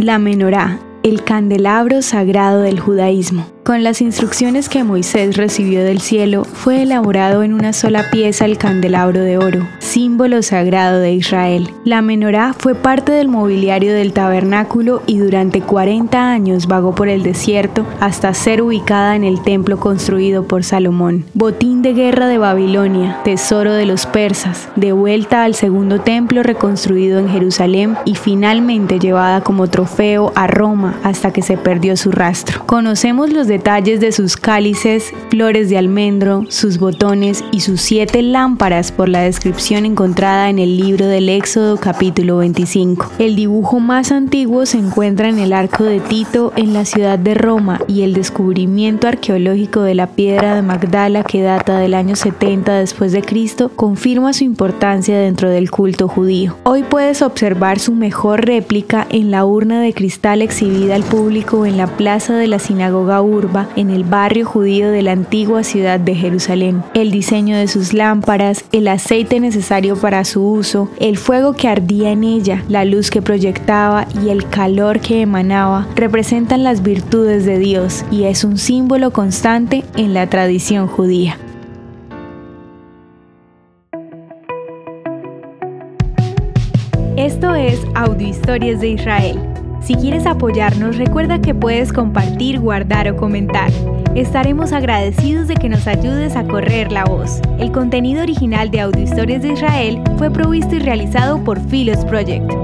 La menorá, el candelabro sagrado del judaísmo. Con las instrucciones que Moisés recibió del cielo, fue elaborado en una sola pieza el candelabro de oro, símbolo sagrado de Israel. La menorá fue parte del mobiliario del tabernáculo y durante 40 años vagó por el desierto hasta ser ubicada en el templo construido por Salomón. Botín de guerra de Babilonia, tesoro de los persas, de vuelta al segundo templo reconstruido en Jerusalén y finalmente llevada como trofeo a Roma hasta que se perdió su rastro. Conocemos los detalles de sus cálices, flores de almendro, sus botones y sus siete lámparas por la descripción encontrada en el libro del Éxodo capítulo 25. El dibujo más antiguo se encuentra en el arco de Tito en la ciudad de Roma y el descubrimiento arqueológico de la piedra de Magdala que data del año 70 después de Cristo confirma su importancia dentro del culto judío. Hoy puedes observar su mejor réplica en la urna de cristal exhibida al público en la plaza de la sinagoga urba en el barrio judío de la antigua ciudad de Jerusalén. El diseño de sus lámparas, el aceite necesario para su uso, el fuego que ardía en ella, la luz que proyectaba y el calor que emanaba representan las virtudes de Dios y es un símbolo constante en la tradición judía. Esto es Audio Historias de Israel si quieres apoyarnos, recuerda que puedes compartir, guardar o comentar. Estaremos agradecidos de que nos ayudes a correr la voz. El contenido original de Audio Historias de Israel fue provisto y realizado por Philos Project.